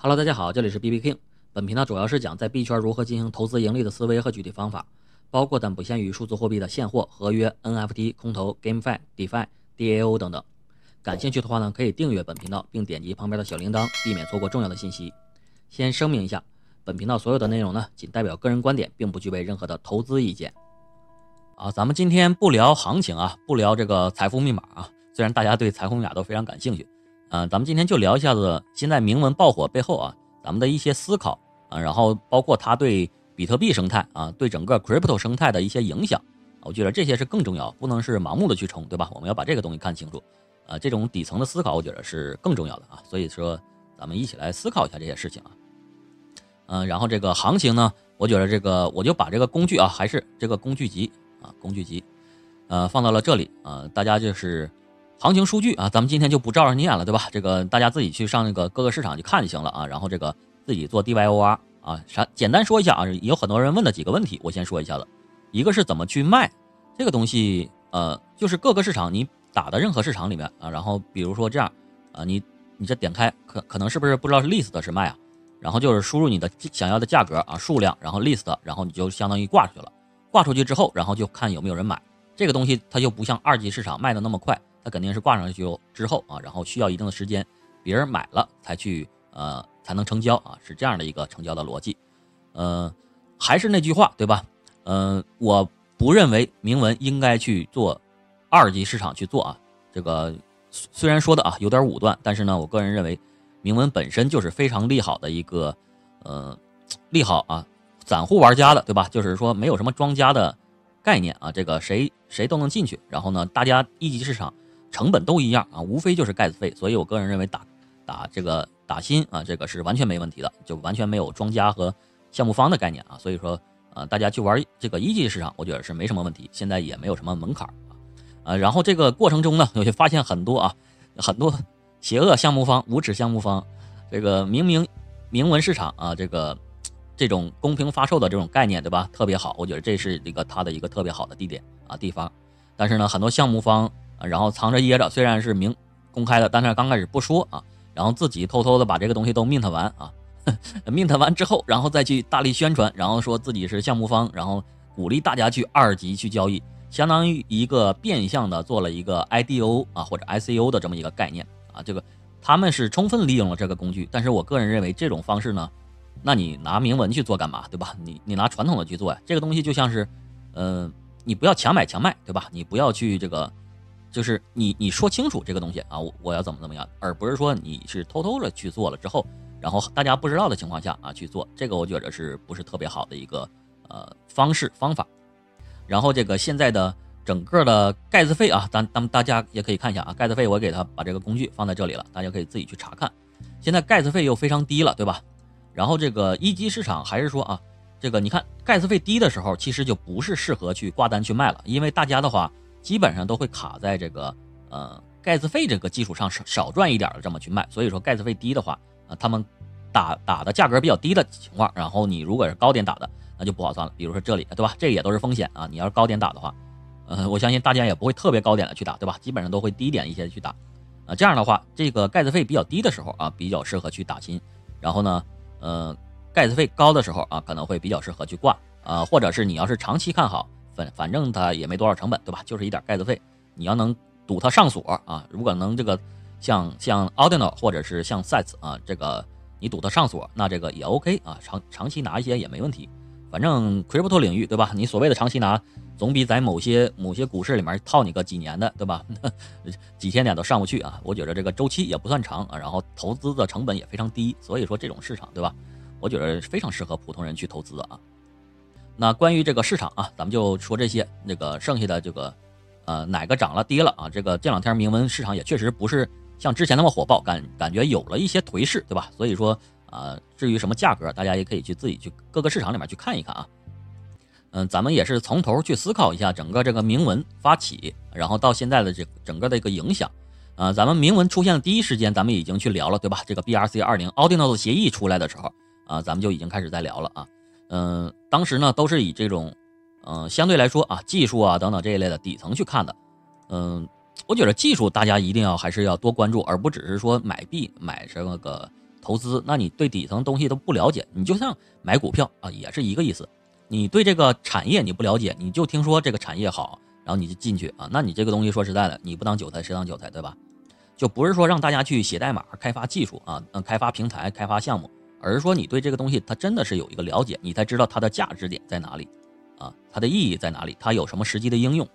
Hello，大家好，这里是 B B King。本频道主要是讲在币圈如何进行投资盈利的思维和具体方法，包括但不限于数字货币的现货、合约、NFT、空投、GameFi、DeFi、DAO 等等。感兴趣的话呢，可以订阅本频道，并点击旁边的小铃铛，避免错过重要的信息。先声明一下，本频道所有的内容呢，仅代表个人观点，并不具备任何的投资意见。啊，咱们今天不聊行情啊，不聊这个财富密码啊，虽然大家对财富密码都非常感兴趣。嗯，咱们今天就聊一下子现在铭文爆火背后啊，咱们的一些思考啊，然后包括它对比特币生态啊，对整个 crypto 生态的一些影响，我觉得这些是更重要，不能是盲目的去冲，对吧？我们要把这个东西看清楚，啊，这种底层的思考，我觉得是更重要的啊。所以说，咱们一起来思考一下这些事情啊。嗯，然后这个行情呢，我觉得这个我就把这个工具啊，还是这个工具集啊，工具集，呃，放到了这里啊，大家就是。行情数据啊，咱们今天就不照着念了，对吧？这个大家自己去上那个各个市场去看就行了啊。然后这个自己做 DYOR 啊，啥简单说一下啊。有很多人问的几个问题，我先说一下子。一个是怎么去卖这个东西，呃，就是各个市场你打的任何市场里面啊，然后比如说这样啊，你你这点开可可能是不是不知道是 list 是卖啊？然后就是输入你的想要的价格啊数量，然后 list，然后你就相当于挂出去了。挂出去之后，然后就看有没有人买。这个东西它就不像二级市场卖的那么快。它肯定是挂上去之后啊，然后需要一定的时间，别人买了才去呃才能成交啊，是这样的一个成交的逻辑。呃，还是那句话对吧？嗯，我不认为铭文应该去做二级市场去做啊。这个虽然说的啊有点武断，但是呢，我个人认为铭文本身就是非常利好的一个呃利好啊散户玩家的对吧？就是说没有什么庄家的概念啊，这个谁谁都能进去。然后呢，大家一级市场。成本都一样啊，无非就是盖子费，所以我个人认为打打这个打新啊，这个是完全没问题的，就完全没有庄家和项目方的概念啊，所以说啊，大家去玩这个一级市场，我觉得是没什么问题，现在也没有什么门槛啊，啊，然后这个过程中呢，我就发现很多啊，很多邪恶项目方、无耻项目方，这个明明明文市场啊，这个这种公平发售的这种概念，对吧？特别好，我觉得这是一个它的一个特别好的地点啊地方，但是呢，很多项目方。然后藏着掖着，虽然是明公开的，但是刚开始不说啊，然后自己偷偷的把这个东西都 mint 完啊，mint 完之后，然后再去大力宣传，然后说自己是项目方，然后鼓励大家去二级去交易，相当于一个变相的做了一个 IDO 啊或者 ICO 的这么一个概念啊，这个他们是充分利用了这个工具，但是我个人认为这种方式呢，那你拿铭文去做干嘛，对吧？你你拿传统的去做呀，这个东西就像是，嗯，你不要强买强卖，对吧？你不要去这个。就是你你说清楚这个东西啊，我我要怎么怎么样，而不是说你是偷偷的去做了之后，然后大家不知道的情况下啊去做，这个我觉得是不是特别好的一个呃方式方法。然后这个现在的整个的盖子费啊，咱咱们大家也可以看一下啊，盖子费我给他把这个工具放在这里了，大家可以自己去查看。现在盖子费又非常低了，对吧？然后这个一级市场还是说啊，这个你看盖子费低的时候，其实就不是适合去挂单去卖了，因为大家的话。基本上都会卡在这个呃盖子费这个基础上少少赚一点的这么去卖，所以说盖子费低的话，呃他们打打的价格比较低的情况，然后你如果是高点打的，那就不好算了。比如说这里对吧，这也都是风险啊。你要是高点打的话，呃我相信大家也不会特别高点的去打，对吧？基本上都会低点一些去打，啊这样的话，这个盖子费比较低的时候啊，比较适合去打新，然后呢，呃盖子费高的时候啊，可能会比较适合去挂啊，或者是你要是长期看好。反正它也没多少成本，对吧？就是一点盖子费。你要能赌它上锁啊，如果能这个像像 Audino 或者是像 Sets 啊，这个你赌它上锁，那这个也 OK 啊，长长期拿一些也没问题。反正 Crypto 领域，对吧？你所谓的长期拿，总比在某些某些股市里面套你个几年的，对吧？几千点都上不去啊。我觉得这个周期也不算长啊，然后投资的成本也非常低，所以说这种市场，对吧？我觉得非常适合普通人去投资啊。那关于这个市场啊，咱们就说这些。那个剩下的这个，呃，哪个涨了跌了啊？这个这两天铭文市场也确实不是像之前那么火爆，感感觉有了一些颓势，对吧？所以说啊，至于什么价格，大家也可以去自己去各个市场里面去看一看啊。嗯，咱们也是从头去思考一下整个这个铭文发起，然后到现在的这整个的一个影响。啊，咱们铭文出现的第一时间，咱们已经去聊了，对吧？这个 BRC 二零 Audino 协议出来的时候啊，咱们就已经开始在聊了啊。嗯，当时呢都是以这种，嗯，相对来说啊，技术啊等等这一类的底层去看的。嗯，我觉得技术大家一定要还是要多关注，而不只是说买币买这个个投资，那你对底层东西都不了解，你就像买股票啊，也是一个意思。你对这个产业你不了解，你就听说这个产业好，然后你就进去啊，那你这个东西说实在的，你不当韭菜谁当韭菜，对吧？就不是说让大家去写代码、开发技术啊，嗯，开发平台、开发项目，而是说你对这个东西它真的是有一个了解，你才知道它的价值点在哪里，啊，它的意义在哪里，它有什么实际的应用。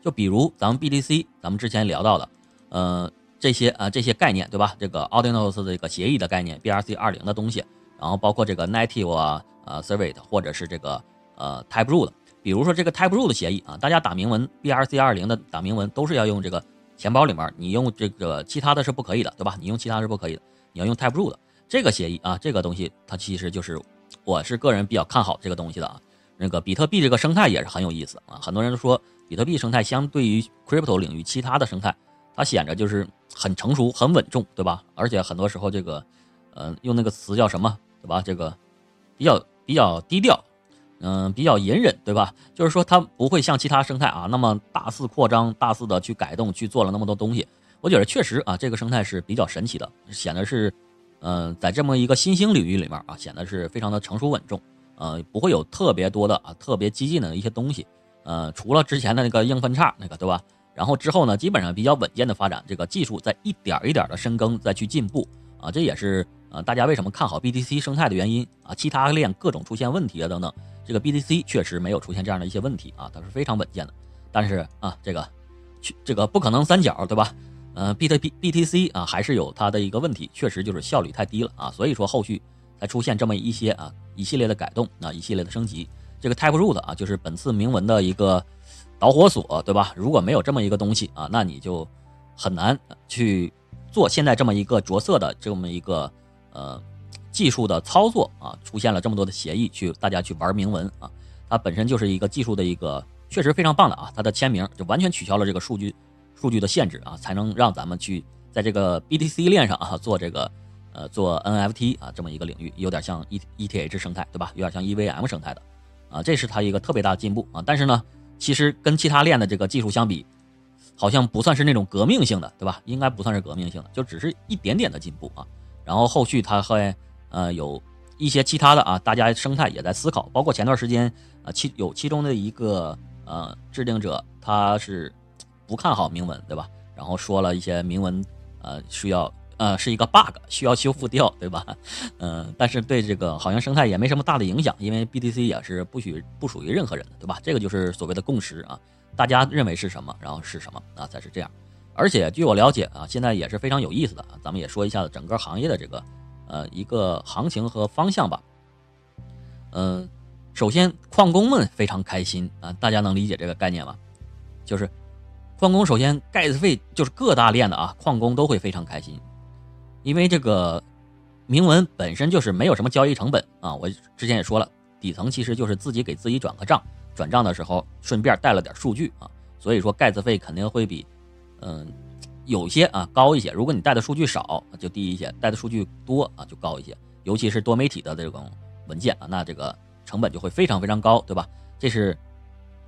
就比如咱们 BTC，咱们之前聊到的，呃，这些啊这些概念，对吧？这个 Ordinals 的这个协议的概念，BRC 二零的东西，然后包括这个 Native 啊、呃 s e r v i t 或者是这个。呃，Type-Root，比如说这个 Type-Root 的协议啊，大家打明文 BRC 二零的打明文都是要用这个钱包里面，你用这个其他的是不可以的，对吧？你用其他是不可以的，你要用 Type-Root 这个协议啊，这个东西它其实就是我是个人比较看好这个东西的啊。那个比特币这个生态也是很有意思啊，很多人都说比特币生态相对于 Crypto 领域其他的生态，它显着就是很成熟、很稳重，对吧？而且很多时候这个，呃，用那个词叫什么，对吧？这个比较比较低调。嗯，比较隐忍，对吧？就是说它不会像其他生态啊那么大肆扩张、大肆的去改动、去做了那么多东西。我觉得确实啊，这个生态是比较神奇的，显得是，嗯，在这么一个新兴领域里面啊，显得是非常的成熟稳重。呃，不会有特别多的啊特别激进的一些东西。呃，除了之前的那个硬分叉那个，对吧？然后之后呢，基本上比较稳健的发展，这个技术在一点一点的深耕，再去进步啊，这也是呃大家为什么看好 BTC 生态的原因啊。其他链各种出现问题啊等等。这个 BTC 确实没有出现这样的一些问题啊，它是非常稳健的。但是啊，这个，这个不可能三角，对吧？呃，B T B B T C 啊，还是有它的一个问题，确实就是效率太低了啊。所以说后续才出现这么一些啊一系列的改动啊，一系列的升级。这个 Type Root 啊，就是本次铭文的一个导火索，对吧？如果没有这么一个东西啊，那你就很难去做现在这么一个着色的这么一个呃。技术的操作啊，出现了这么多的协议，去大家去玩铭文啊，它本身就是一个技术的一个确实非常棒的啊，它的签名就完全取消了这个数据数据的限制啊，才能让咱们去在这个 BTC 链上啊做这个呃做 NFT 啊这么一个领域，有点像 E ETH 生态对吧？有点像 EVM 生态的啊，这是它一个特别大的进步啊。但是呢，其实跟其他链的这个技术相比，好像不算是那种革命性的对吧？应该不算是革命性的，就只是一点点的进步啊。然后后续它会。呃，有一些其他的啊，大家生态也在思考，包括前段时间啊，其有其中的一个呃制定者，他是不看好铭文，对吧？然后说了一些铭文呃需要呃是一个 bug，需要修复掉，对吧？嗯，但是对这个好像生态也没什么大的影响，因为 BTC 也是不许不属于任何人的，对吧？这个就是所谓的共识啊，大家认为是什么，然后是什么啊，才是这样。而且据我了解啊，现在也是非常有意思的啊，咱们也说一下子整个行业的这个。呃，一个行情和方向吧。嗯，首先矿工们非常开心啊，大家能理解这个概念吗？就是矿工首先盖子费就是各大链的啊，矿工都会非常开心，因为这个铭文本身就是没有什么交易成本啊。我之前也说了，底层其实就是自己给自己转个账，转账的时候顺便带了点数据啊，所以说盖子费肯定会比嗯。有些啊高一些，如果你带的数据少就低一些，带的数据多啊就高一些。尤其是多媒体的这种文件啊，那这个成本就会非常非常高，对吧？这是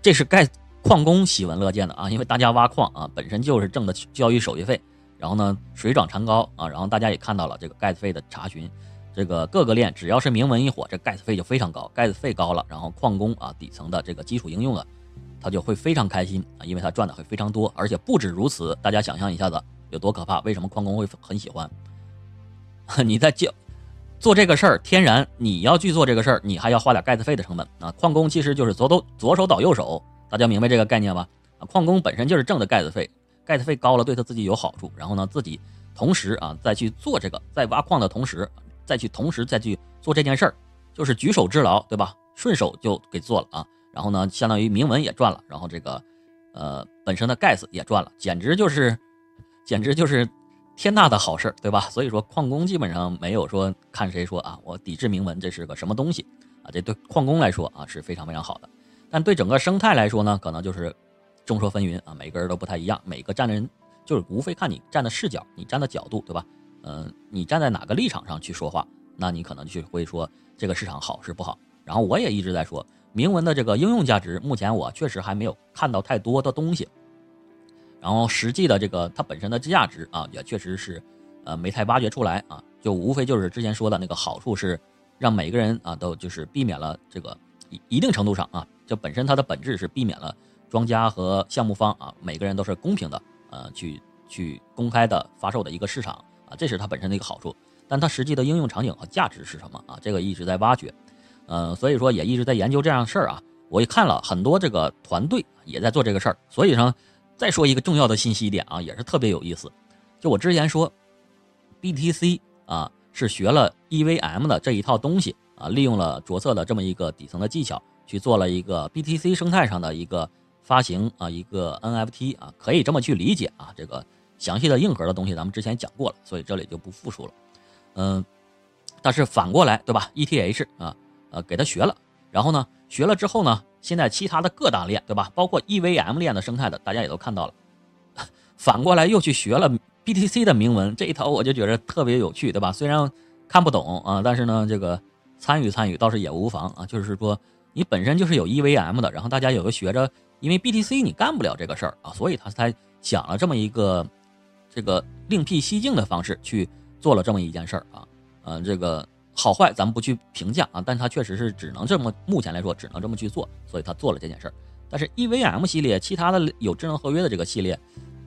这是盖矿工喜闻乐见的啊，因为大家挖矿啊本身就是挣的交易手续费，然后呢水涨船高啊，然后大家也看到了这个盖子费的查询，这个各个链只要是铭文一火，这盖子费就非常高，盖子费高了，然后矿工啊底层的这个基础应用的。他就会非常开心啊，因为他赚的会非常多，而且不止如此。大家想象一下子有多可怕？为什么矿工会很喜欢？你在教做这个事儿，天然你要去做这个事儿，你还要花点盖子费的成本啊。矿工其实就是左手左手倒右手，大家明白这个概念吧？啊，矿工本身就是挣的盖子费，盖子费高了对他自己有好处，然后呢自己同时啊再去做这个，在挖矿的同时再去同时再去做这件事儿，就是举手之劳，对吧？顺手就给做了啊。然后呢，相当于铭文也赚了，然后这个，呃，本身的盖子也赚了，简直就是，简直就是天大的好事儿对吧？所以说矿工基本上没有说看谁说啊，我抵制铭文这是个什么东西啊？这对矿工来说啊是非常非常好的，但对整个生态来说呢，可能就是众说纷纭啊，每个人都不太一样，每个站的人就是无非看你站的视角，你站的角度对吧？嗯，你站在哪个立场上去说话，那你可能就会说这个市场好是不好。然后我也一直在说。铭文的这个应用价值，目前我确实还没有看到太多的东西。然后实际的这个它本身的价值啊，也确实是，呃，没太挖掘出来啊。就无非就是之前说的那个好处是，让每个人啊都就是避免了这个一一定程度上啊，就本身它的本质是避免了庄家和项目方啊每个人都是公平的呃去去公开的发售的一个市场啊，这是它本身的一个好处。但它实际的应用场景和价值是什么啊？这个一直在挖掘，呃，所以说也一直在研究这样的事儿啊。我也看了很多这个团队也在做这个事儿，所以呢，再说一个重要的信息点啊，也是特别有意思。就我之前说，BTC 啊是学了 EVM 的这一套东西啊，利用了着色的这么一个底层的技巧，去做了一个 BTC 生态上的一个发行啊，一个 NFT 啊，可以这么去理解啊。这个详细的硬核的东西咱们之前讲过了，所以这里就不复述了。嗯，但是反过来，对吧？ETH 啊，呃，给他学了，然后呢，学了之后呢，现在其他的各大链，对吧？包括 EVM 链的生态的，大家也都看到了。反过来又去学了 BTC 的铭文这一套，我就觉得特别有趣，对吧？虽然看不懂啊，但是呢，这个参与参与倒是也无妨啊。就是说，你本身就是有 EVM 的，然后大家有个学着，因为 BTC 你干不了这个事儿啊，所以他才想了这么一个这个另辟蹊径的方式去。做了这么一件事儿啊，嗯，这个好坏咱们不去评价啊，但他确实是只能这么，目前来说只能这么去做，所以他做了这件事儿。但是 EVM 系列其他的有智能合约的这个系列，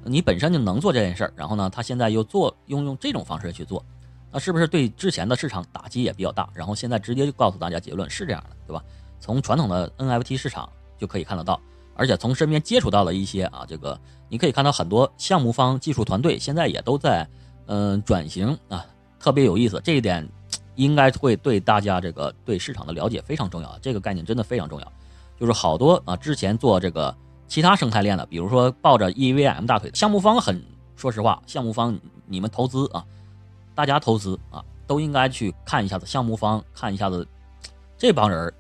你本身就能做这件事儿，然后呢，他现在又做用用这种方式去做，那是不是对之前的市场打击也比较大？然后现在直接就告诉大家结论是这样的，对吧？从传统的 NFT 市场就可以看得到，而且从身边接触到了一些啊，这个你可以看到很多项目方技术团队现在也都在。嗯，转型啊，特别有意思，这一点应该会对大家这个对市场的了解非常重要。这个概念真的非常重要，就是好多啊，之前做这个其他生态链的，比如说抱着 EVM 大腿的项目方，很说实话，项目方你们投资啊，大家投资啊，都应该去看一下子项目方，看一下子这帮人，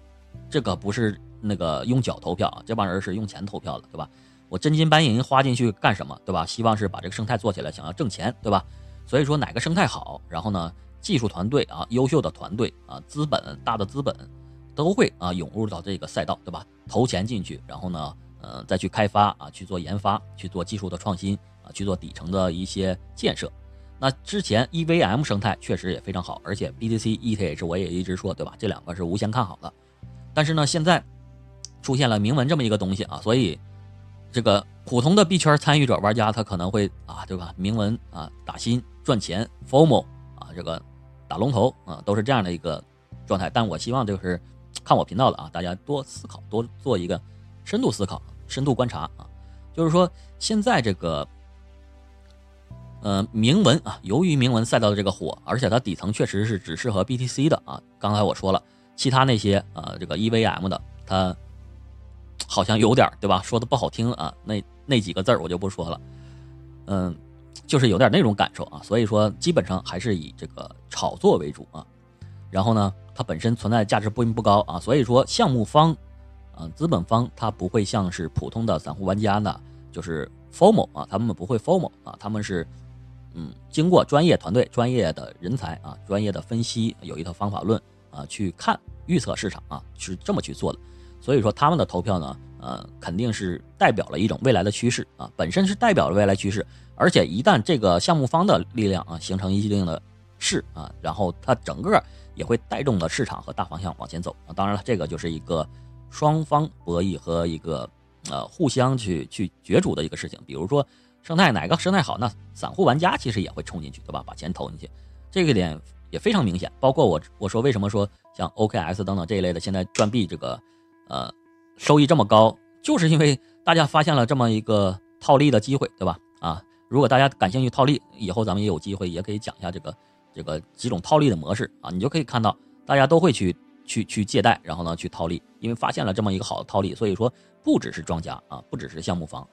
这个不是那个用脚投票啊，这帮人是用钱投票的，对吧？我真金白银花进去干什么，对吧？希望是把这个生态做起来，想要挣钱，对吧？所以说哪个生态好，然后呢，技术团队啊，优秀的团队啊，资本大的资本，都会啊涌入到这个赛道，对吧？投钱进去，然后呢，呃，再去开发啊，去做研发，去做技术的创新啊，去做底层的一些建设。那之前 EVM 生态确实也非常好，而且 BTC、ETH 我也一直说，对吧？这两个是无限看好的。但是呢，现在出现了铭文这么一个东西啊，所以。这个普通的币圈参与者玩家，他可能会啊，对吧？铭文啊，打新赚钱，formal 啊，这个打龙头啊，都是这样的一个状态。但我希望就是看我频道的啊，大家多思考，多做一个深度思考、深度观察啊。就是说，现在这个呃铭文啊，由于铭文赛道的这个火，而且它底层确实是只适合 BTC 的啊。刚才我说了，其他那些啊，这个 EVM 的它。好像有点对吧？说的不好听啊，那那几个字儿我就不说了。嗯，就是有点那种感受啊。所以说，基本上还是以这个炒作为主啊。然后呢，它本身存在价值不不高啊。所以说，项目方啊，资本方他不会像是普通的散户玩家呢，就是 formal 啊，他们不会 formal 啊，他们是嗯，经过专业团队、专业的人才啊，专业的分析，有一套方法论啊，去看预测市场啊，是这么去做的。所以说他们的投票呢，呃，肯定是代表了一种未来的趋势啊，本身是代表了未来趋势，而且一旦这个项目方的力量啊形成一定的势啊，然后它整个也会带动的市场和大方向往前走啊。当然了，这个就是一个双方博弈和一个呃互相去去角逐的一个事情。比如说生态哪个生态好，那散户玩家其实也会冲进去，对吧？把钱投进去，这个点也非常明显。包括我我说为什么说像 OKS 等等这一类的现在赚币这个。呃，收益这么高，就是因为大家发现了这么一个套利的机会，对吧？啊，如果大家感兴趣套利，以后咱们也有机会，也可以讲一下这个这个几种套利的模式啊。你就可以看到，大家都会去去去借贷，然后呢去套利，因为发现了这么一个好的套利。所以说，不只是庄家啊，不只是项目方，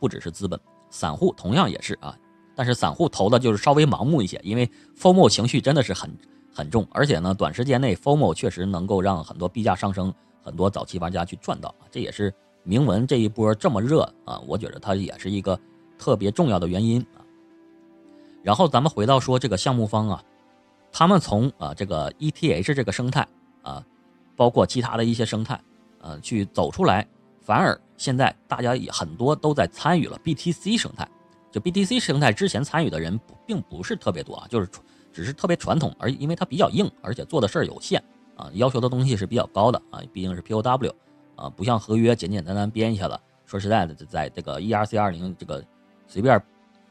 不只是资本，散户同样也是啊。但是散户投的就是稍微盲目一些，因为 FOMO 情绪真的是很很重，而且呢，短时间内 FOMO 确实能够让很多币价上升。很多早期玩家去赚到，这也是铭文这一波这么热啊，我觉得它也是一个特别重要的原因啊。然后咱们回到说这个项目方啊，他们从啊这个 ETH 这个生态啊，包括其他的一些生态呃去走出来，反而现在大家也很多都在参与了 BTC 生态。就 BTC 生态之前参与的人不并不是特别多啊，就是只是特别传统，而因为它比较硬，而且做的事儿有限啊，要求的东西是比较高的啊，毕竟是 POW 啊，不像合约简简单单编一下子。说实在的，在这个 ERC 二零这个随便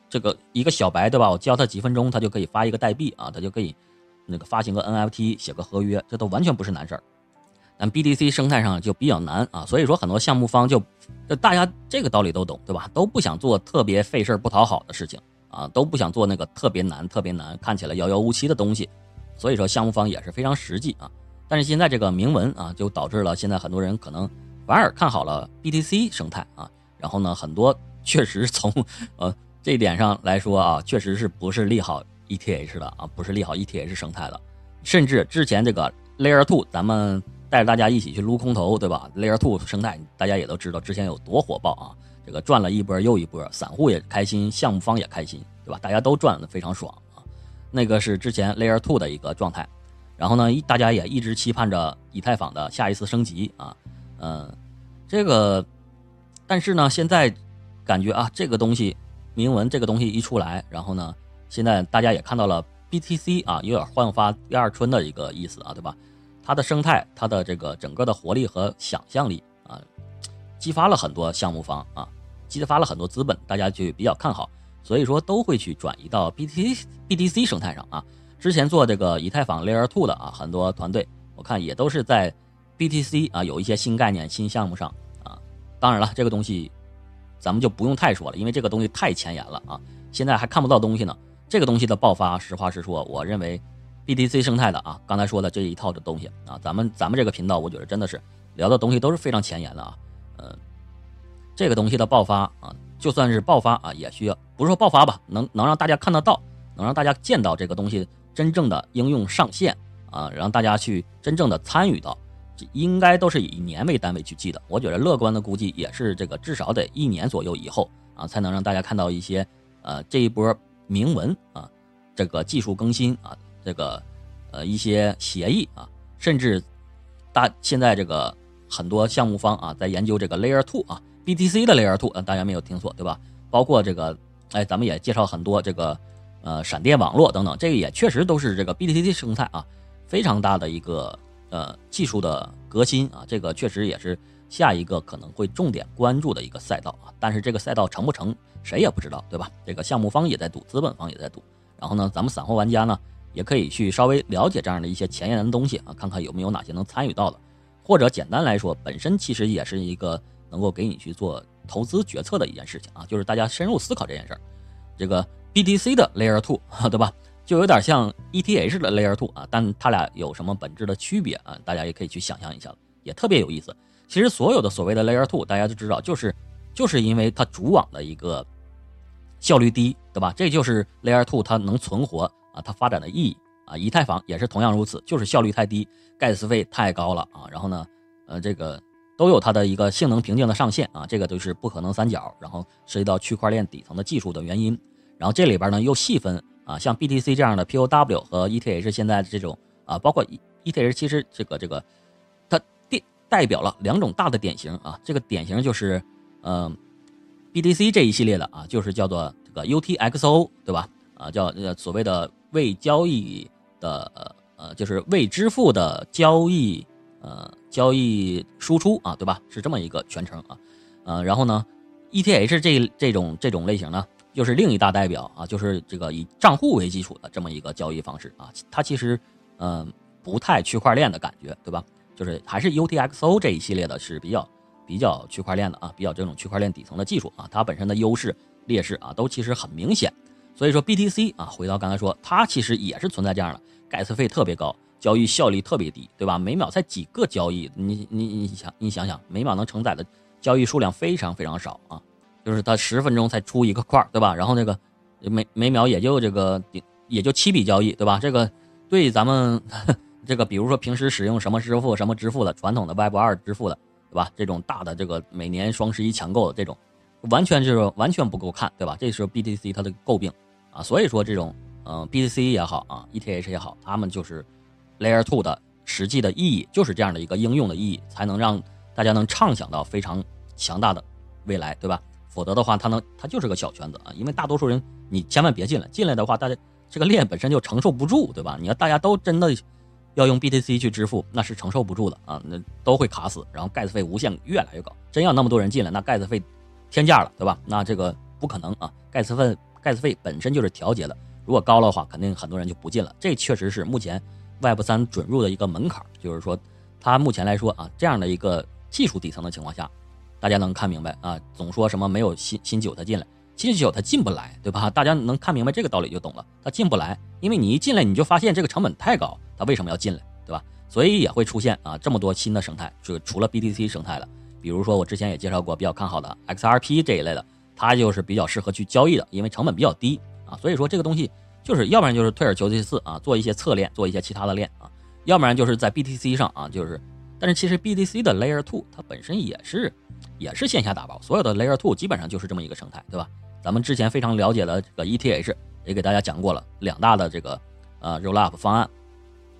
这个一个小白对吧？我教他几分钟，他就可以发一个代币啊，他就可以那个发行个 NFT，写个合约，这都完全不是难事儿。但 BTC 生态上就比较难啊，所以说很多项目方就，就大家这个道理都懂对吧？都不想做特别费事不讨好的事情啊，都不想做那个特别难、特别难、看起来遥遥无期的东西。所以说项目方也是非常实际啊。但是现在这个铭文啊，就导致了现在很多人可能反而看好了 BTC 生态啊。然后呢，很多确实从呃这一点上来说啊，确实是不是利好 ETH 的啊，不是利好 ETH 生态的。甚至之前这个 Layer Two 咱们。带着大家一起去撸空投，对吧？Layer Two 生态大家也都知道，之前有多火爆啊！这个赚了一波又一波，散户也开心，项目方也开心，对吧？大家都赚的非常爽啊！那个是之前 Layer Two 的一个状态，然后呢，大家也一直期盼着以太坊的下一次升级啊，嗯，这个，但是呢，现在感觉啊，这个东西铭文这个东西一出来，然后呢，现在大家也看到了 BTC 啊，有点焕发第二春的一个意思啊，对吧？它的生态，它的这个整个的活力和想象力啊，激发了很多项目方啊，激发了很多资本，大家就比较看好，所以说都会去转移到 BTC BTC 生态上啊。之前做这个以太坊 Layer Two 的啊，很多团队我看也都是在 BTC 啊有一些新概念、新项目上啊。当然了，这个东西咱们就不用太说了，因为这个东西太前沿了啊，现在还看不到东西呢。这个东西的爆发，实话实说，我认为。BTC 生态的啊，刚才说的这一套的东西啊，咱们咱们这个频道，我觉得真的是聊的东西都是非常前沿的啊。嗯，这个东西的爆发啊，就算是爆发啊，也需要不是说爆发吧，能能让大家看得到，能让大家见到这个东西真正的应用上线啊，让大家去真正的参与到，应该都是以年为单位去记的。我觉得乐观的估计也是这个至少得一年左右以后啊，才能让大家看到一些呃这一波铭文啊，这个技术更新啊。这个，呃，一些协议啊，甚至大现在这个很多项目方啊，在研究这个 Layer Two 啊，BTC 的 Layer Two，呃，大家没有听错对吧？包括这个，哎，咱们也介绍很多这个，呃，闪电网络等等，这个也确实都是这个 BTC 生态啊，非常大的一个呃技术的革新啊，这个确实也是下一个可能会重点关注的一个赛道啊。但是这个赛道成不成，谁也不知道，对吧？这个项目方也在赌，资本方也在赌，然后呢，咱们散户玩家呢？也可以去稍微了解这样的一些前沿的东西啊，看看有没有哪些能参与到的，或者简单来说，本身其实也是一个能够给你去做投资决策的一件事情啊，就是大家深入思考这件事儿。这个 BTC 的 Layer Two，对吧？就有点像 ETH 的 Layer Two 啊，但它俩有什么本质的区别啊？大家也可以去想象一下，也特别有意思。其实所有的所谓的 Layer Two，大家都知道，就是就是因为它主网的一个效率低，对吧？这就是 Layer Two 它能存活。啊，它发展的意义啊，以太坊也是同样如此，就是效率太低，gas 费太高了啊。然后呢，呃，这个都有它的一个性能瓶颈的上限啊，这个都是不可能三角。然后涉及到区块链底层的技术的原因。然后这里边呢又细分啊，像 BTC 这样的 POW 和 ETH 现在的这种啊，包括 ETH 其实这个这个它代代表了两种大的典型啊。这个典型就是嗯，BTC 这一系列的啊，就是叫做这个 UTXO，对吧？啊，叫呃所谓的。未交易的呃，就是未支付的交易呃交易输出啊，对吧？是这么一个全称啊，呃，然后呢，ETH 这这种这种类型呢，又是另一大代表啊，就是这个以账户为基础的这么一个交易方式啊，它其实嗯不太区块链的感觉，对吧？就是还是 UTXO 这一系列的是比较比较区块链的啊，比较这种区块链底层的技术啊，它本身的优势劣势啊，都其实很明显。所以说 BTC 啊，回到刚才说，它其实也是存在这样的，gas 费特别高，交易效率特别低，对吧？每秒才几个交易，你你你想你想想，每秒能承载的交易数量非常非常少啊，就是它十分钟才出一个块，对吧？然后那个每每秒也就这个也就七笔交易，对吧？这个对咱们 这个比如说平时使用什么支付什么支付的传统的 Web 二支付的，对吧？这种大的这个每年双十一抢购的这种，完全就是完全不够看，对吧？这是 BTC 它的诟病。啊，所以说这种，嗯，BTC 也好啊，ETH 也好，他们就是 Layer Two 的实际的意义，就是这样的一个应用的意义，才能让大家能畅想到非常强大的未来，对吧？否则的话，它能它就是个小圈子啊，因为大多数人你千万别进来，进来的话，大家这个链本身就承受不住，对吧？你要大家都真的要用 BTC 去支付，那是承受不住的啊，那都会卡死，然后 gas 费无限越来越高。真要那么多人进来，那 gas 费天价了，对吧？那这个不可能啊，gas 费 gas 费本身就是调节的，如果高了的话，肯定很多人就不进了。这确实是目前 Web 三准入的一个门槛，就是说它目前来说啊，这样的一个技术底层的情况下，大家能看明白啊，总说什么没有新新韭菜进来。新酒它进不来，对吧？大家能看明白这个道理就懂了。他进不来，因为你一进来你就发现这个成本太高，他为什么要进来，对吧？所以也会出现啊这么多新的生态，就除了 BTC 生态了，比如说我之前也介绍过比较看好的 XRP 这一类的，它就是比较适合去交易的，因为成本比较低啊。所以说这个东西就是要不然就是退而求其次啊，做一些侧链，做一些其他的链啊，要不然就是在 BTC 上啊，就是，但是其实 BTC 的 Layer Two 它本身也是也是线下打包，所有的 Layer Two 基本上就是这么一个生态，对吧？咱们之前非常了解的这个 ETH 也给大家讲过了，两大的这个呃 Rollup 方案，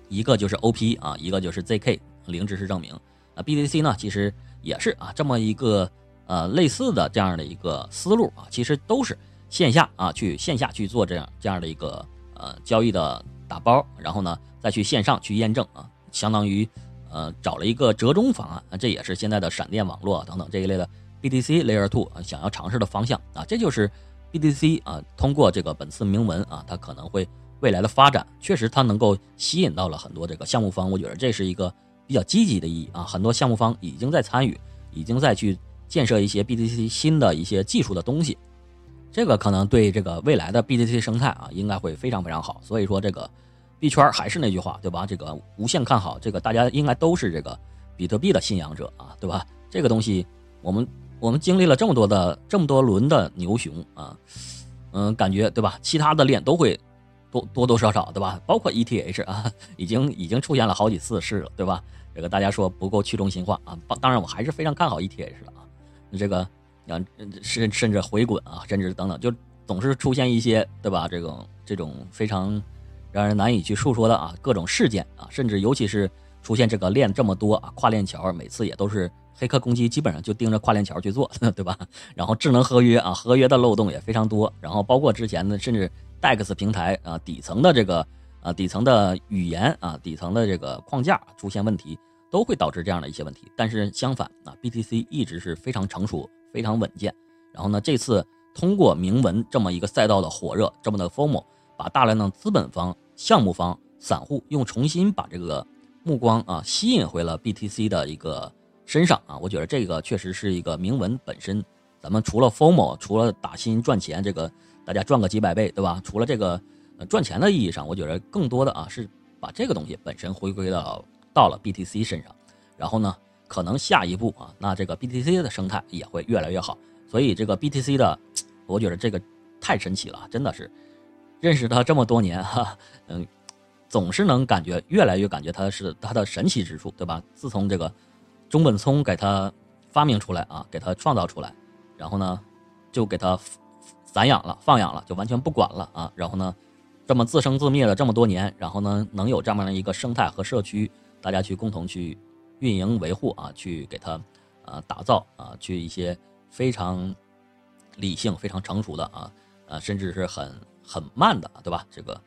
一个就是 OP 啊，一个就是 ZK 零知识证明。那 BTC 呢，其实也是啊这么一个呃类似的这样的一个思路啊，其实都是线下啊去线下去做这样这样的一个呃交易的打包，然后呢再去线上去验证啊，相当于呃找了一个折中方案，这也是现在的闪电网络等等这一类的。BTC Layer Two 啊，想要尝试的方向啊，这就是 BTC 啊，通过这个本次铭文啊，它可能会未来的发展，确实它能够吸引到了很多这个项目方，我觉得这是一个比较积极的意义啊，很多项目方已经在参与，已经在去建设一些 BTC 新的一些技术的东西，这个可能对这个未来的 BTC 生态啊，应该会非常非常好。所以说这个币圈还是那句话，对吧？这个无限看好，这个大家应该都是这个比特币的信仰者啊，对吧？这个东西我们。我们经历了这么多的这么多轮的牛熊啊，嗯，感觉对吧？其他的链都会多多多少少对吧？包括 ETH 啊，已经已经出现了好几次事了，对吧？这个大家说不够去中心化啊，当然我还是非常看好 ETH 的。这个啊，甚甚至回滚啊，甚至等等，就总是出现一些对吧？这种这种非常让人难以去述说的啊各种事件啊，甚至尤其是出现这个链这么多啊跨链桥，每次也都是。黑客攻击基本上就盯着跨链桥去做，对吧？然后智能合约啊，合约的漏洞也非常多。然后包括之前的，甚至 DEX 平台啊，底层的这个啊，底层的语言啊，底层的这个框架出现问题，都会导致这样的一些问题。但是相反啊，BTC 一直是非常成熟、非常稳健。然后呢，这次通过铭文这么一个赛道的火热，这么的 Formo 把大量的资本方、项目方、散户又重新把这个目光啊吸引回了 BTC 的一个。身上啊，我觉得这个确实是一个铭文本身。咱们除了 Formo，除了打新赚钱，这个大家赚个几百倍，对吧？除了这个赚钱的意义上，我觉得更多的啊是把这个东西本身回归到到了 BTC 身上。然后呢，可能下一步啊，那这个 BTC 的生态也会越来越好。所以这个 BTC 的，我觉得这个太神奇了，真的是认识它这么多年哈，嗯，总是能感觉越来越感觉它是它的神奇之处，对吧？自从这个。中本聪给他发明出来啊，给他创造出来，然后呢，就给他散养了、放养了，就完全不管了啊。然后呢，这么自生自灭了这么多年，然后呢，能有这么样一个生态和社区，大家去共同去运营维护啊，去给他啊打造啊，去一些非常理性、非常成熟的啊，呃，甚至是很很慢的，对吧？这个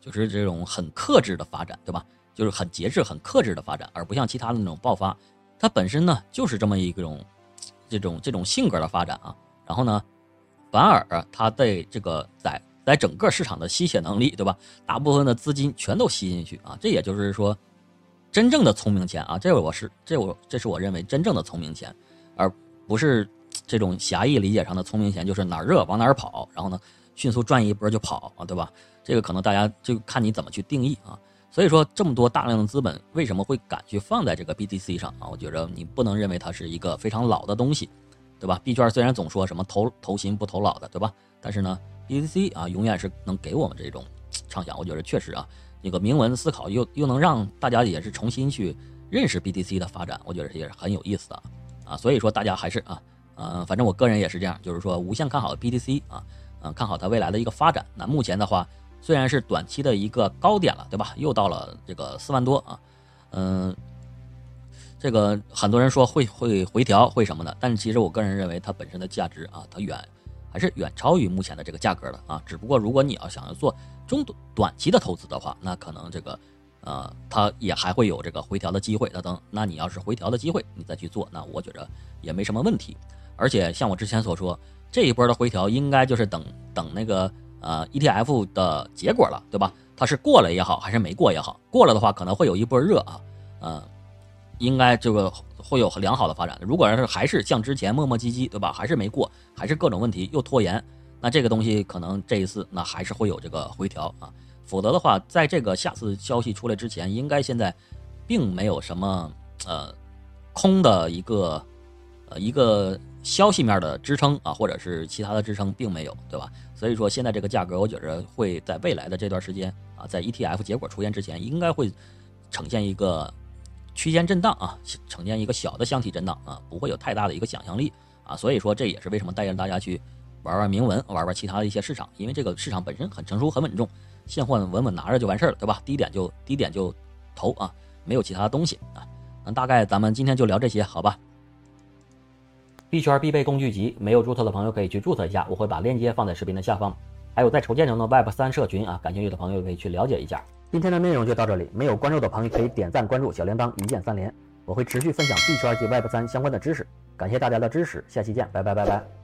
就是这种很克制的发展，对吧？就是很节制、很克制的发展，而不像其他的那种爆发。它本身呢，就是这么一种这种这种性格的发展啊。然后呢，反而它对这个在在整个市场的吸血能力，对吧？大部分的资金全都吸进去啊。这也就是说，真正的聪明钱啊，这我是这我这是我认为真正的聪明钱，而不是这种狭义理解上的聪明钱，就是哪儿热往哪儿跑，然后呢迅速赚一波就跑啊，对吧？这个可能大家就看你怎么去定义啊。所以说，这么多大量的资本为什么会敢去放在这个 BTC 上啊？我觉得你不能认为它是一个非常老的东西，对吧？币圈虽然总说什么投投新不投老的，对吧？但是呢，BTC 啊，永远是能给我们这种畅想。我觉得确实啊，那个铭文思考又又能让大家也是重新去认识 BTC 的发展，我觉得也是很有意思的啊。所以说，大家还是啊，呃，反正我个人也是这样，就是说无限看好 BTC 啊，嗯，看好它未来的一个发展。那目前的话。虽然是短期的一个高点了，对吧？又到了这个四万多啊，嗯，这个很多人说会会回调会什么的，但其实我个人认为它本身的价值啊，它远还是远超于目前的这个价格的啊。只不过如果你要想要做中短短期的投资的话，那可能这个呃它也还会有这个回调的机会。那等那你要是回调的机会你再去做，那我觉着也没什么问题。而且像我之前所说，这一波的回调应该就是等等那个呃 ETF 的结果了，对吧？它是过了也好，还是没过也好，过了的话可能会有一波热啊，嗯，应该这个。会有良好的发展的。如果要是还是像之前磨磨唧唧，对吧？还是没过，还是各种问题又拖延，那这个东西可能这一次那还是会有这个回调啊。否则的话，在这个下次消息出来之前，应该现在并没有什么呃空的一个呃一个消息面的支撑啊，或者是其他的支撑并没有，对吧？所以说现在这个价格，我觉着会在未来的这段时间啊，在 ETF 结果出现之前，应该会呈现一个。区间震荡啊，呈现一个小的箱体震荡啊，不会有太大的一个想象力啊，所以说这也是为什么带着大家去玩玩铭文，玩玩其他的一些市场，因为这个市场本身很成熟、很稳重，现货稳稳拿着就完事儿了，对吧？低点就低点就投啊，没有其他东西啊。那大概咱们今天就聊这些，好吧？币圈必备工具集，没有注册的朋友可以去注册一下，我会把链接放在视频的下方。还有在筹建中的 Web 三社群啊，感兴趣的朋友可以去了解一下。今天的内容就到这里，没有关注的朋友可以点赞关注小铃铛，一键三连，我会持续分享币圈及 Web 三相关的知识。感谢大家的支持，下期见，拜拜拜拜。